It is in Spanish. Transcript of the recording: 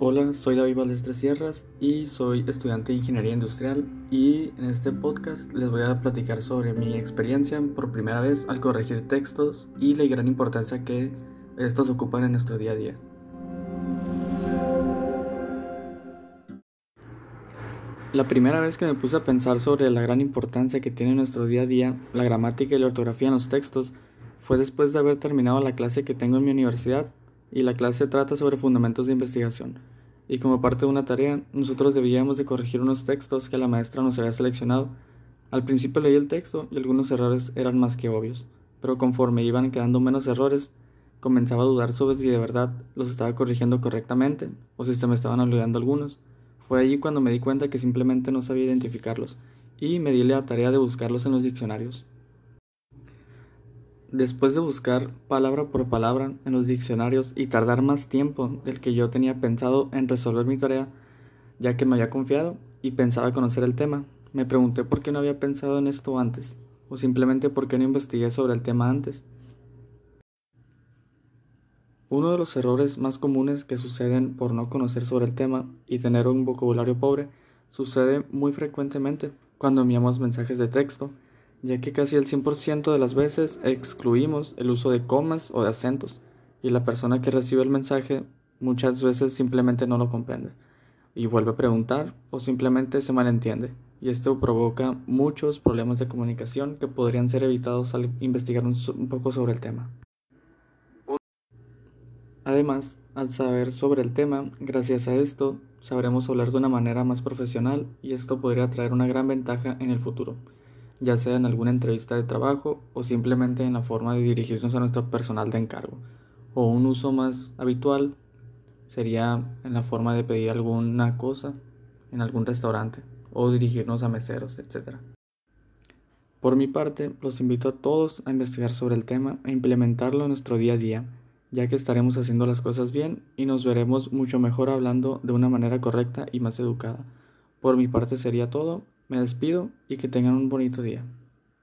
Hola, soy David Balestre Sierras y soy estudiante de Ingeniería Industrial y en este podcast les voy a platicar sobre mi experiencia por primera vez al corregir textos y la gran importancia que estos ocupan en nuestro día a día. La primera vez que me puse a pensar sobre la gran importancia que tiene en nuestro día a día la gramática y la ortografía en los textos fue después de haber terminado la clase que tengo en mi universidad y la clase trata sobre fundamentos de investigación. Y como parte de una tarea, nosotros debíamos de corregir unos textos que la maestra nos había seleccionado. Al principio leí el texto y algunos errores eran más que obvios, pero conforme iban quedando menos errores, comenzaba a dudar sobre si de verdad los estaba corrigiendo correctamente o si se me estaban olvidando algunos. Fue allí cuando me di cuenta que simplemente no sabía identificarlos y me di la tarea de buscarlos en los diccionarios. Después de buscar palabra por palabra en los diccionarios y tardar más tiempo del que yo tenía pensado en resolver mi tarea, ya que me había confiado y pensaba conocer el tema, me pregunté por qué no había pensado en esto antes, o simplemente por qué no investigué sobre el tema antes. Uno de los errores más comunes que suceden por no conocer sobre el tema y tener un vocabulario pobre sucede muy frecuentemente cuando enviamos mensajes de texto ya que casi el 100% de las veces excluimos el uso de comas o de acentos, y la persona que recibe el mensaje muchas veces simplemente no lo comprende, y vuelve a preguntar o simplemente se malentiende, y esto provoca muchos problemas de comunicación que podrían ser evitados al investigar un, un poco sobre el tema. Además, al saber sobre el tema, gracias a esto, sabremos hablar de una manera más profesional y esto podría traer una gran ventaja en el futuro ya sea en alguna entrevista de trabajo o simplemente en la forma de dirigirnos a nuestro personal de encargo. O un uso más habitual sería en la forma de pedir alguna cosa en algún restaurante o dirigirnos a meseros, etc. Por mi parte, los invito a todos a investigar sobre el tema e implementarlo en nuestro día a día, ya que estaremos haciendo las cosas bien y nos veremos mucho mejor hablando de una manera correcta y más educada. Por mi parte sería todo me despido y que tengan un bonito día.